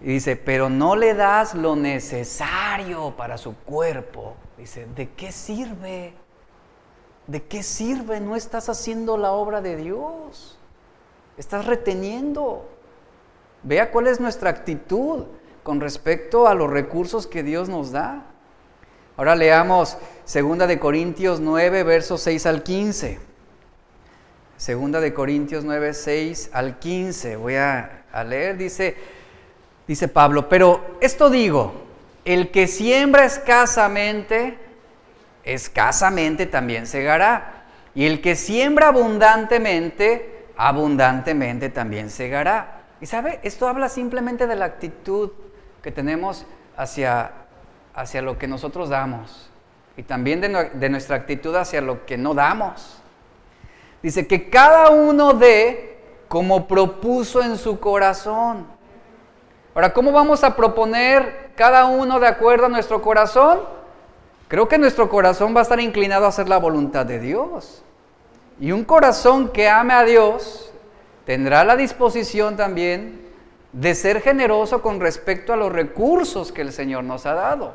y dice, pero no le das lo necesario para su cuerpo, dice, ¿de qué sirve? ¿De qué sirve? No estás haciendo la obra de Dios. Estás reteniendo. Vea cuál es nuestra actitud con respecto a los recursos que Dios nos da. Ahora leamos 2 de Corintios 9, versos 6 al 15. Segunda de Corintios 9, 6 al 15. Voy a, a leer, dice, dice Pablo, pero esto digo, el que siembra escasamente, escasamente también segará. Y el que siembra abundantemente, abundantemente también segará. Y sabe, esto habla simplemente de la actitud que tenemos hacia, hacia lo que nosotros damos y también de, de nuestra actitud hacia lo que no damos. Dice que cada uno dé como propuso en su corazón. Ahora, ¿cómo vamos a proponer cada uno de acuerdo a nuestro corazón? Creo que nuestro corazón va a estar inclinado a hacer la voluntad de Dios. Y un corazón que ame a Dios tendrá la disposición también de ser generoso con respecto a los recursos que el Señor nos ha dado.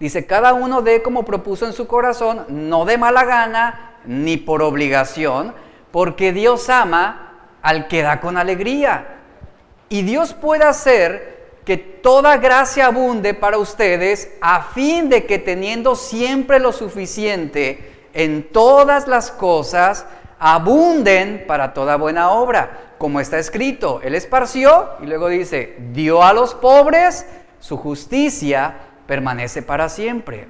Dice, cada uno dé como propuso en su corazón, no de mala gana ni por obligación, porque Dios ama al que da con alegría. Y Dios puede hacer que toda gracia abunde para ustedes a fin de que teniendo siempre lo suficiente en todas las cosas, abunden para toda buena obra. Como está escrito, Él esparció y luego dice, dio a los pobres, su justicia permanece para siempre.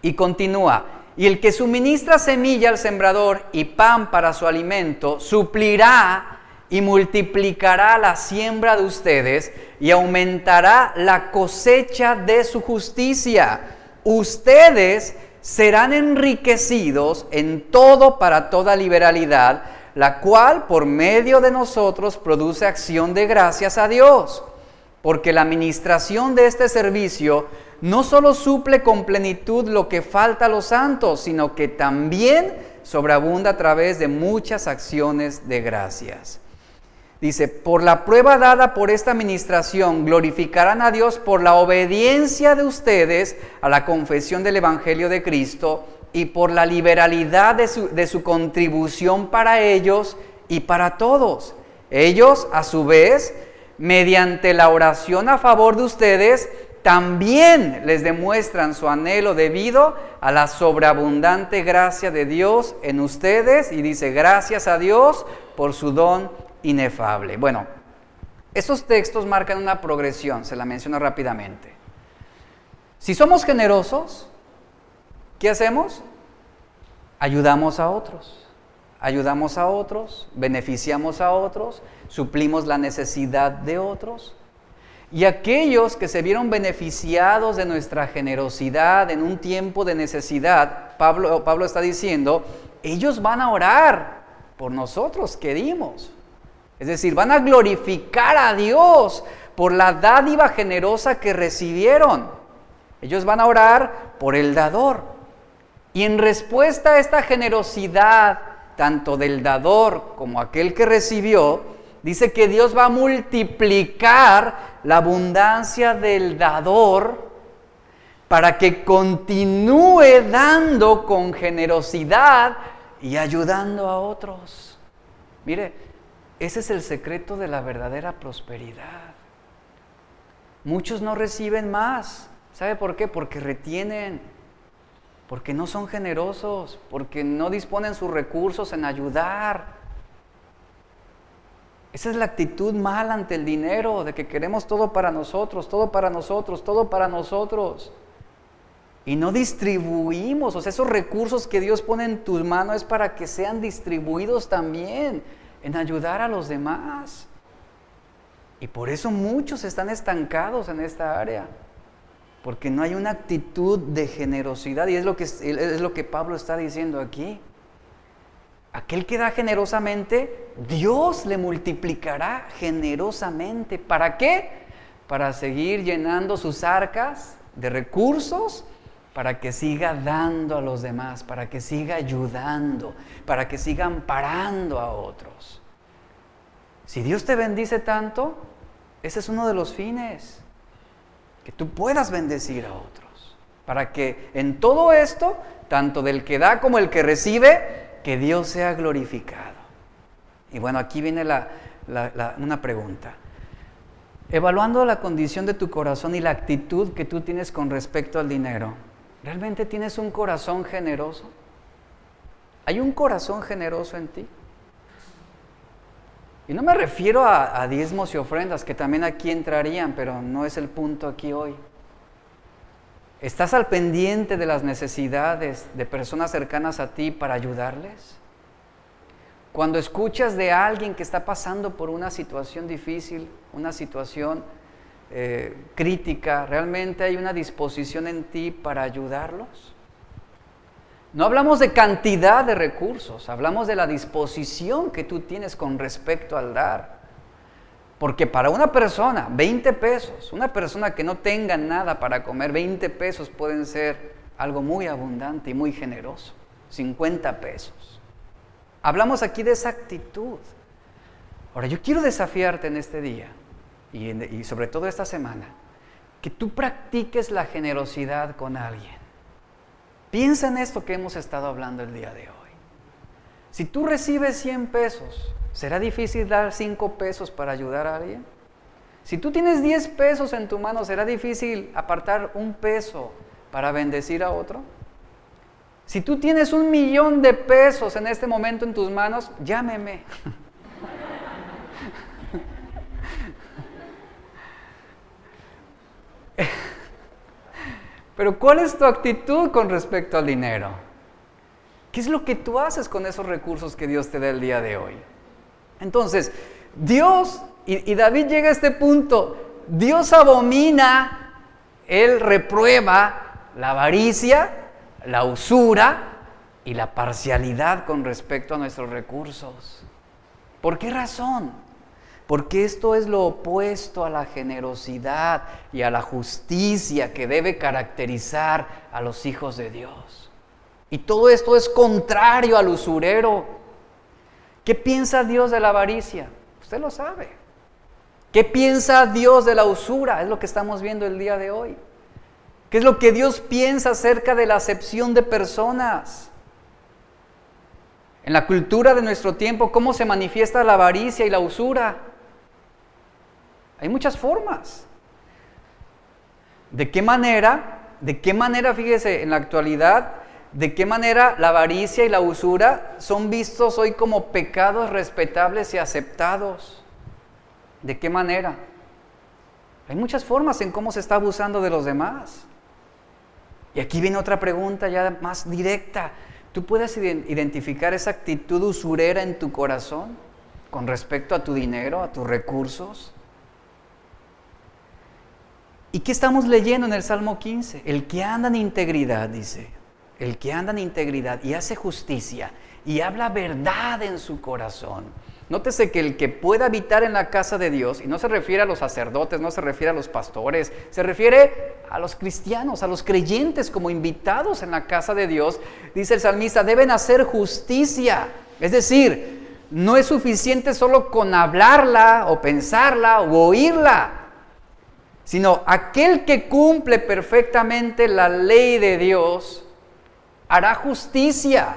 Y continúa, y el que suministra semilla al sembrador y pan para su alimento, suplirá y multiplicará la siembra de ustedes y aumentará la cosecha de su justicia. Ustedes serán enriquecidos en todo para toda liberalidad, la cual por medio de nosotros produce acción de gracias a Dios. Porque la administración de este servicio no solo suple con plenitud lo que falta a los santos, sino que también sobreabunda a través de muchas acciones de gracias. Dice, por la prueba dada por esta administración, glorificarán a Dios por la obediencia de ustedes a la confesión del Evangelio de Cristo y por la liberalidad de su, de su contribución para ellos y para todos. Ellos, a su vez, mediante la oración a favor de ustedes, también les demuestran su anhelo debido a la sobreabundante gracia de Dios en ustedes y dice gracias a Dios por su don inefable. Bueno, estos textos marcan una progresión, se la menciono rápidamente. Si somos generosos, ¿qué hacemos? Ayudamos a otros, ayudamos a otros, beneficiamos a otros, suplimos la necesidad de otros. Y aquellos que se vieron beneficiados de nuestra generosidad en un tiempo de necesidad, Pablo, está diciendo, ellos van a orar por nosotros que dimos. Es decir, van a glorificar a Dios por la dádiva generosa que recibieron. Ellos van a orar por el dador. Y en respuesta a esta generosidad, tanto del dador como aquel que recibió, dice que Dios va a multiplicar la abundancia del dador para que continúe dando con generosidad y ayudando a otros. Mire, ese es el secreto de la verdadera prosperidad. Muchos no reciben más. ¿Sabe por qué? Porque retienen, porque no son generosos, porque no disponen sus recursos en ayudar. Esa es la actitud mala ante el dinero, de que queremos todo para nosotros, todo para nosotros, todo para nosotros. Y no distribuimos, o sea, esos recursos que Dios pone en tus manos es para que sean distribuidos también en ayudar a los demás. Y por eso muchos están estancados en esta área, porque no hay una actitud de generosidad, y es lo que, es lo que Pablo está diciendo aquí. Aquel que da generosamente, Dios le multiplicará generosamente. ¿Para qué? Para seguir llenando sus arcas de recursos para que siga dando a los demás, para que siga ayudando, para que siga amparando a otros. Si Dios te bendice tanto, ese es uno de los fines, que tú puedas bendecir a otros, para que en todo esto, tanto del que da como el que recibe, que Dios sea glorificado. Y bueno, aquí viene una pregunta. Evaluando la condición de tu corazón y la actitud que tú tienes con respecto al dinero, ¿Realmente tienes un corazón generoso? ¿Hay un corazón generoso en ti? Y no me refiero a, diezmos y ofrendas, que también aquí entrarían, pero no es el punto aquí hoy. ¿Estás al pendiente de las necesidades de personas cercanas a ti para ayudarles? Cuando escuchas de alguien que está pasando por una situación difícil, una situación eh, crítica, ¿realmente hay una disposición en ti para ayudarlos? No hablamos de cantidad de recursos, hablamos de la disposición que tú tienes con respecto al dar. Porque para una persona, 20 pesos, una persona que no tenga nada para comer, 20 pesos pueden ser algo muy abundante y muy generoso. 50 pesos. Hablamos aquí de esa actitud. Ahora, yo quiero desafiarte en este día y, sobre todo esta semana, que tú practiques la generosidad con alguien. Piensa en esto que hemos estado hablando el día de hoy. Si tú recibes 100 pesos, ¿Será difícil dar cinco pesos para ayudar a alguien? Si tú tienes 10 pesos en tu mano, ¿será difícil apartar un peso para bendecir a otro? Si tú tienes un millón de pesos en este momento en tus manos, llámeme. Pero ¿cuál es tu actitud con respecto al dinero? ¿Qué es lo que tú haces con esos recursos que Dios te da el día de hoy? Entonces, Dios, y, David llega a este punto, Dios abomina, Él reprueba la avaricia, la usura y la parcialidad con respecto a nuestros recursos. ¿Por qué razón? Porque esto es lo opuesto a la generosidad y a la justicia que debe caracterizar a los hijos de Dios. Y todo esto es contrario al usurero, ¿Qué piensa Dios de la avaricia? Usted lo sabe. ¿Qué piensa Dios de la usura? Es lo que estamos viendo el día de hoy. ¿Qué es lo que Dios piensa acerca de la acepción de personas? En la cultura de nuestro tiempo, ¿cómo se manifiesta la avaricia y la usura? Hay muchas formas. ¿De qué manera? ¿De qué manera, fíjese, en la actualidad ¿De qué manera la avaricia y la usura son vistos hoy como pecados respetables y aceptados? ¿De qué manera? Hay muchas formas en cómo se está abusando de los demás. Y aquí viene otra pregunta ya más directa. ¿Tú puedes identificar esa actitud usurera en tu corazón con respecto a tu dinero, a tus recursos? ¿Y qué estamos leyendo en el Salmo 15? El que anda en integridad, dice, el que anda en integridad y hace justicia y habla verdad en su corazón. Nótese que el que pueda habitar en la casa de Dios, y no se refiere a los sacerdotes, no se refiere a los pastores, se refiere a los cristianos, a los creyentes como invitados en la casa de Dios, dice el salmista, deben hacer justicia. Es decir, no es suficiente solo con hablarla o pensarla o oírla, sino aquel que cumple perfectamente la ley de Dios, hará justicia,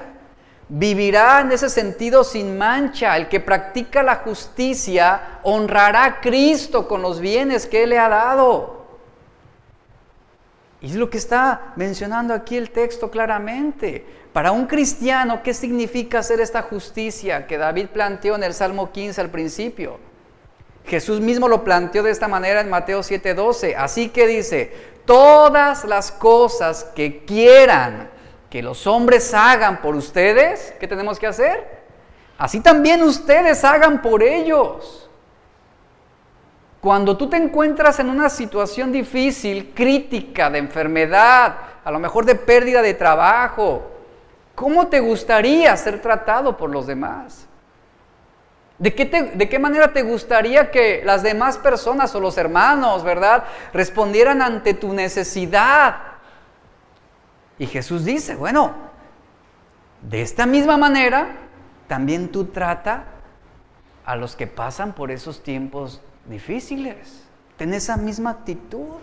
vivirá en ese sentido sin mancha. El que practica la justicia honrará a Cristo con los bienes que Él le ha dado. Y es lo que está mencionando aquí el texto claramente. Para un cristiano, ¿qué significa hacer esta justicia que David planteó en el Salmo 15 al principio? Jesús mismo lo planteó de esta manera en Mateo 7:12. Así que dice, todas las cosas que quieran que los hombres hagan por ustedes, ¿qué tenemos que hacer? Así también ustedes hagan por ellos. Cuando tú te encuentras en una situación difícil, crítica, de enfermedad, a lo mejor de pérdida de trabajo, ¿cómo te gustaría ser tratado por los demás? ¿De qué, ¿De qué, manera te gustaría que las demás personas o los hermanos, verdad, respondieran ante tu necesidad? Y Jesús dice, bueno, de esta misma manera, también tú trata a los que pasan por esos tiempos difíciles. Ten esa misma actitud.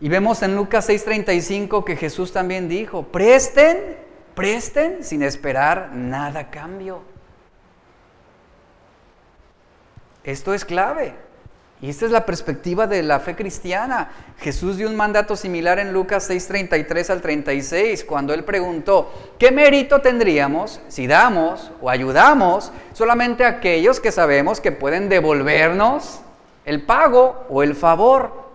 Y vemos en Lucas 6:35 que Jesús también dijo, presten, presten sin esperar nada a cambio. Esto es clave. Y esta es la perspectiva de la fe cristiana. Jesús dio un mandato similar en Lucas 6:33 al 36, cuando él preguntó, ¿qué mérito tendríamos si damos o ayudamos solamente a aquellos que sabemos que pueden devolvernos el pago o el favor?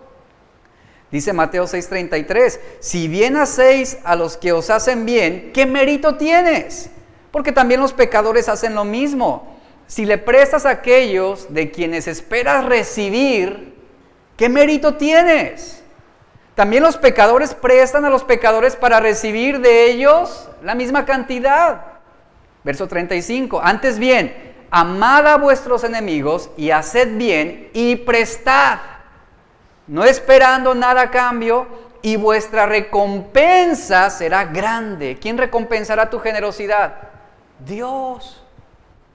Dice Mateo 6:33, si bien hacéis a los que os hacen bien, ¿qué mérito tienes? Porque también los pecadores hacen lo mismo. Si le prestas a aquellos de quienes esperas recibir, ¿qué mérito tienes? También los pecadores prestan a los pecadores para recibir de ellos la misma cantidad. Verso 35, antes bien, amad a vuestros enemigos y haced bien y prestad no esperando nada a cambio, y vuestra recompensa será grande. ¿Quién recompensará tu generosidad? Dios.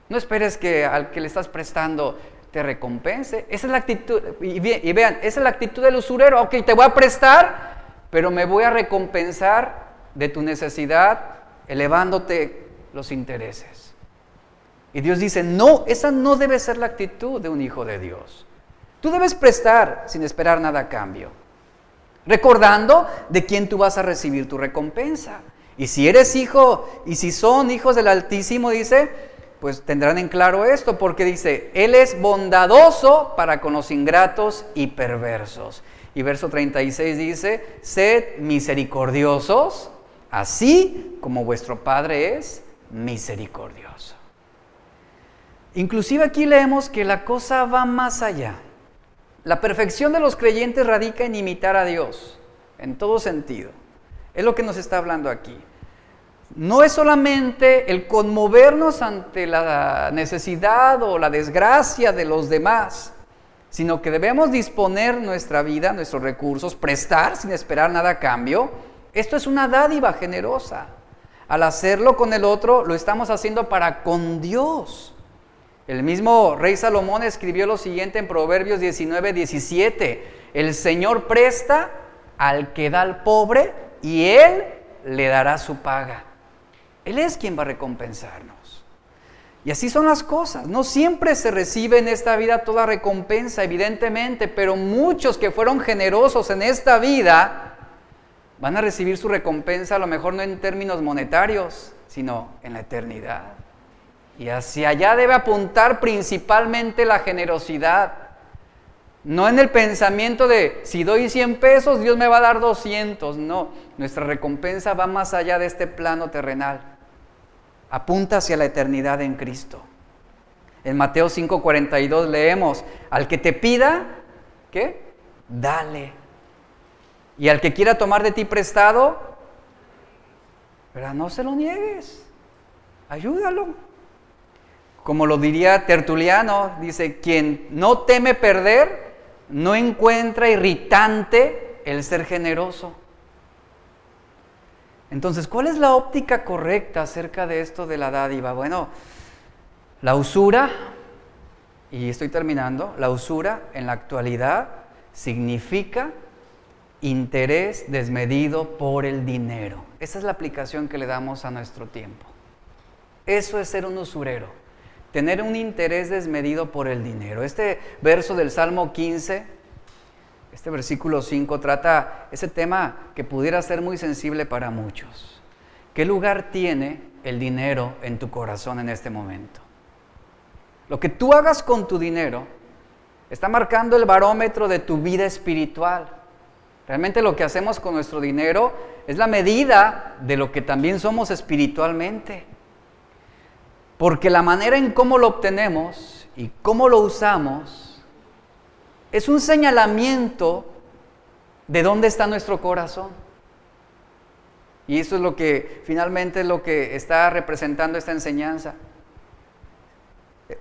No esperes que al que le estás prestando te recompense. Esa es la actitud, y, vean, esa es la actitud del usurero. Ok, te voy a prestar, pero me voy a recompensar de tu necesidad elevándote los intereses. Y Dios dice, no, esa no debe ser la actitud de un hijo de Dios. Tú debes prestar sin esperar nada a cambio, recordando de quién tú vas a recibir tu recompensa. Y si eres hijo, y si son hijos del Altísimo, dice, pues tendrán en claro esto, porque dice, Él es bondadoso para con los ingratos y perversos. Y verso 36 dice, sed misericordiosos, así como vuestro Padre es misericordioso. Inclusive aquí leemos que la cosa va más allá. La perfección de los creyentes radica en imitar a Dios, en todo sentido. Es lo que nos está hablando aquí. No es solamente el conmovernos ante la necesidad o la desgracia de los demás, sino que debemos disponer nuestra vida, nuestros recursos, prestar sin esperar nada a cambio. Esto es una dádiva generosa. Al hacerlo con el otro, lo estamos haciendo para con Dios. El mismo rey Salomón escribió lo siguiente en Proverbios 19, 17. El Señor presta al que da al pobre y Él le dará su paga. Él es quien va a recompensarnos. Y así son las cosas. No siempre se recibe en esta vida toda recompensa, evidentemente, pero muchos que fueron generosos en esta vida van a recibir su recompensa, a lo mejor no en términos monetarios, sino en la eternidad. Y hacia allá debe apuntar principalmente la generosidad. No en el pensamiento de si doy 100 pesos, Dios me va a dar 200. No, nuestra recompensa va más allá de este plano terrenal. Apunta hacia la eternidad en Cristo. En Mateo 5:42 leemos, al que te pida, ¿qué? Dale. Y al que quiera tomar de ti prestado, pero no se lo niegues. Ayúdalo. Como lo diría Tertuliano, dice, quien no teme perder, no encuentra irritante el ser generoso. Entonces, ¿cuál es la óptica correcta acerca de esto de la dádiva? Bueno, la usura, y estoy terminando, la usura en la actualidad significa interés desmedido por el dinero. Esa es la aplicación que le damos a nuestro tiempo. Eso es ser un usurero tener un interés desmedido por el dinero. Este verso del Salmo 15, este versículo 5 trata ese tema que pudiera ser muy sensible para muchos. ¿Qué lugar tiene el dinero en tu corazón en este momento? Lo que tú hagas con tu dinero está marcando el barómetro de tu vida espiritual. Realmente lo que hacemos con nuestro dinero es la medida de lo que también somos espiritualmente. Porque la manera en cómo lo obtenemos y cómo lo usamos es un señalamiento de dónde está nuestro corazón. Y eso es lo que finalmente es lo que está representando esta enseñanza.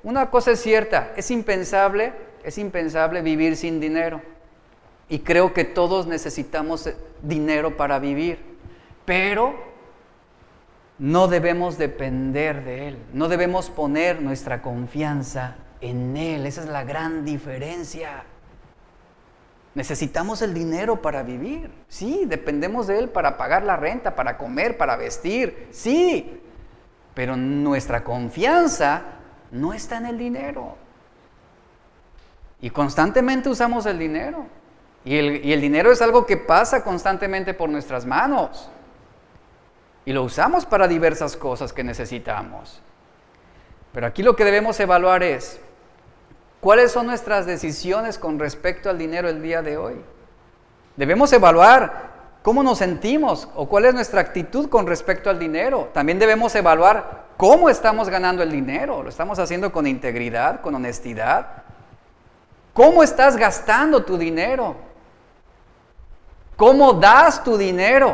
Una cosa es cierta, es impensable, es impensable vivir sin dinero. Y creo que todos necesitamos dinero para vivir. Pero no debemos depender de Él, no debemos poner nuestra confianza en Él. Esa es la gran diferencia. Necesitamos el dinero para vivir, sí, dependemos de Él para pagar la renta, para comer, para vestir, sí, pero nuestra confianza no está en el dinero. Y constantemente usamos el dinero. Y el, y el dinero es algo que pasa constantemente por nuestras manos y lo usamos para diversas cosas que necesitamos. Pero aquí lo que debemos evaluar es, ¿cuáles son nuestras decisiones con respecto al dinero el día de hoy? Debemos evaluar cómo nos sentimos o cuál es nuestra actitud con respecto al dinero. También debemos evaluar cómo estamos ganando el dinero. ¿Lo estamos haciendo con integridad, con honestidad? ¿Cómo estás gastando tu dinero? ¿Cómo das tu dinero?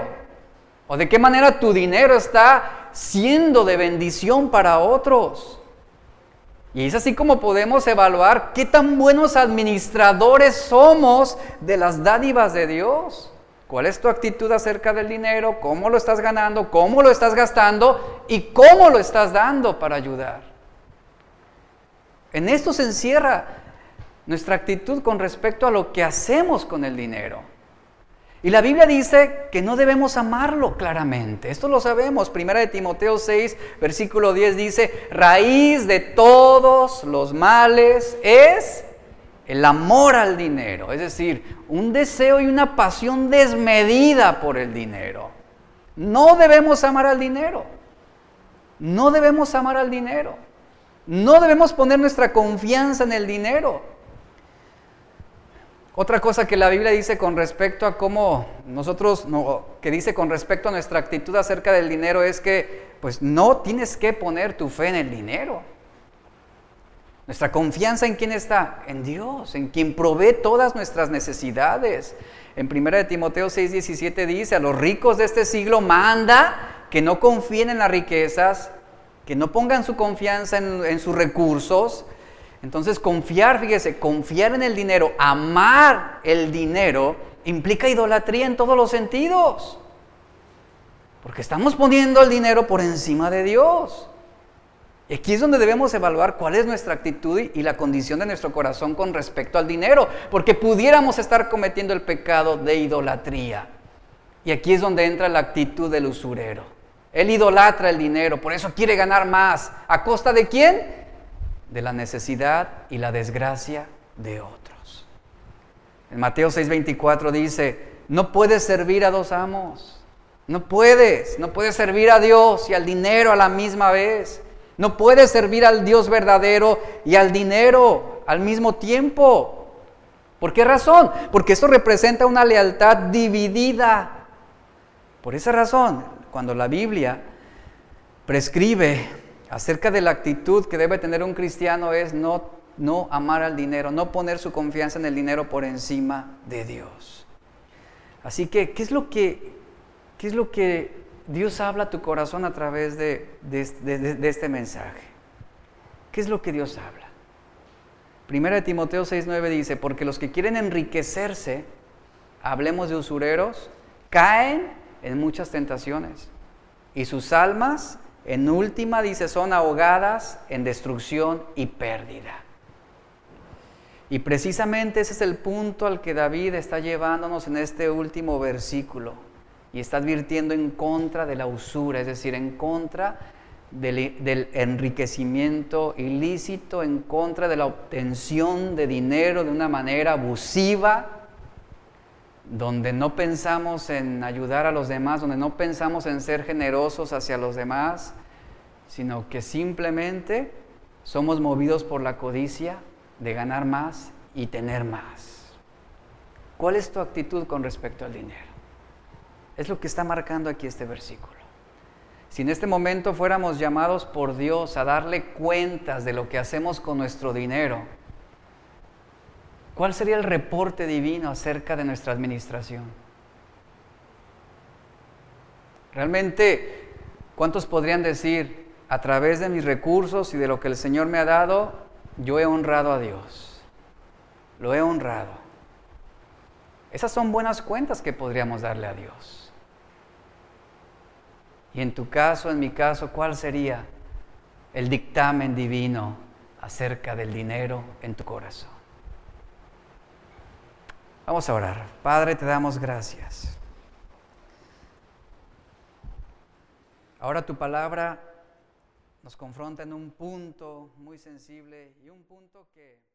¿O de qué manera tu dinero está siendo de bendición para otros? Y es así como podemos evaluar qué tan buenos administradores somos de las dádivas de Dios. ¿Cuál es tu actitud acerca del dinero? ¿Cómo lo estás ganando? ¿Cómo lo estás gastando? ¿Y cómo lo estás dando para ayudar? En esto se encierra nuestra actitud con respecto a lo que hacemos con el dinero. Y la Biblia dice que no debemos amarlo claramente. Esto lo sabemos. Primera de Timoteo 6, versículo 10 dice, raíz de todos los males es el amor al dinero. Es decir, un deseo y una pasión desmedida por el dinero. No debemos amar al dinero. No debemos amar al dinero. No debemos poner nuestra confianza en el dinero. Otra cosa que la Biblia dice con respecto a cómo nosotros, no, que dice con respecto a nuestra actitud acerca del dinero es que pues no tienes que poner tu fe en el dinero. Nuestra confianza en quién está? En Dios, en quien provee todas nuestras necesidades. En 1 Timoteo 6:17 dice, a los ricos de este siglo manda que no confíen en las riquezas, que no pongan su confianza en sus recursos, entonces confiar, fíjese, confiar en el dinero, amar el dinero, implica idolatría en todos los sentidos. Porque estamos poniendo el dinero por encima de Dios. Y aquí es donde debemos evaluar cuál es nuestra actitud y la condición de nuestro corazón con respecto al dinero, porque pudiéramos estar cometiendo el pecado de idolatría. Y aquí es donde entra la actitud del usurero. Él idolatra el dinero, por eso quiere ganar más. ¿A costa de quién? De la necesidad y la desgracia de otros. En Mateo 6:24 dice, no puedes servir a dos amos. No puedes, no puedes servir a Dios y al dinero a la misma vez. No puedes servir al Dios verdadero y al dinero al mismo tiempo. ¿Por qué razón? Porque esto representa una lealtad dividida. Por esa razón, cuando la Biblia prescribe acerca de la actitud que debe tener un cristiano es no, no amar al dinero, no poner su confianza en el dinero por encima de Dios. Así que, ¿qué es lo que, qué es lo que Dios habla a tu corazón a través de, de, este mensaje? ¿Qué es lo que Dios habla? Primera de Timoteo 6:9 dice, porque los que quieren enriquecerse, hablemos de usureros, caen en muchas tentaciones y sus almas en última dice, son ahogadas en destrucción y pérdida. Y precisamente ese es el punto al que David está llevándonos en este último versículo. Y está advirtiendo en contra de la usura, es decir, en contra del, del, enriquecimiento ilícito, en contra de la obtención de dinero de una manera abusiva, donde no pensamos en ayudar a los demás, donde no pensamos en ser generosos hacia los demás, sino que simplemente somos movidos por la codicia de ganar más y tener más. ¿Cuál es tu actitud con respecto al dinero? Es lo que está marcando aquí este versículo. Si en este momento fuéramos llamados por Dios a darle cuentas de lo que hacemos con nuestro dinero, ¿Cuál sería el reporte divino acerca de nuestra administración? Realmente, ¿cuántos podrían decir, a través de mis recursos y de lo que el Señor me ha dado, yo he honrado a Dios? Lo he honrado. Esas son buenas cuentas que podríamos darle a Dios. Y en tu caso, en mi caso, ¿cuál sería el dictamen divino acerca del dinero en tu corazón? Vamos a orar. Padre, te damos gracias. Ahora tu palabra nos confronta en un punto muy sensible y un punto que...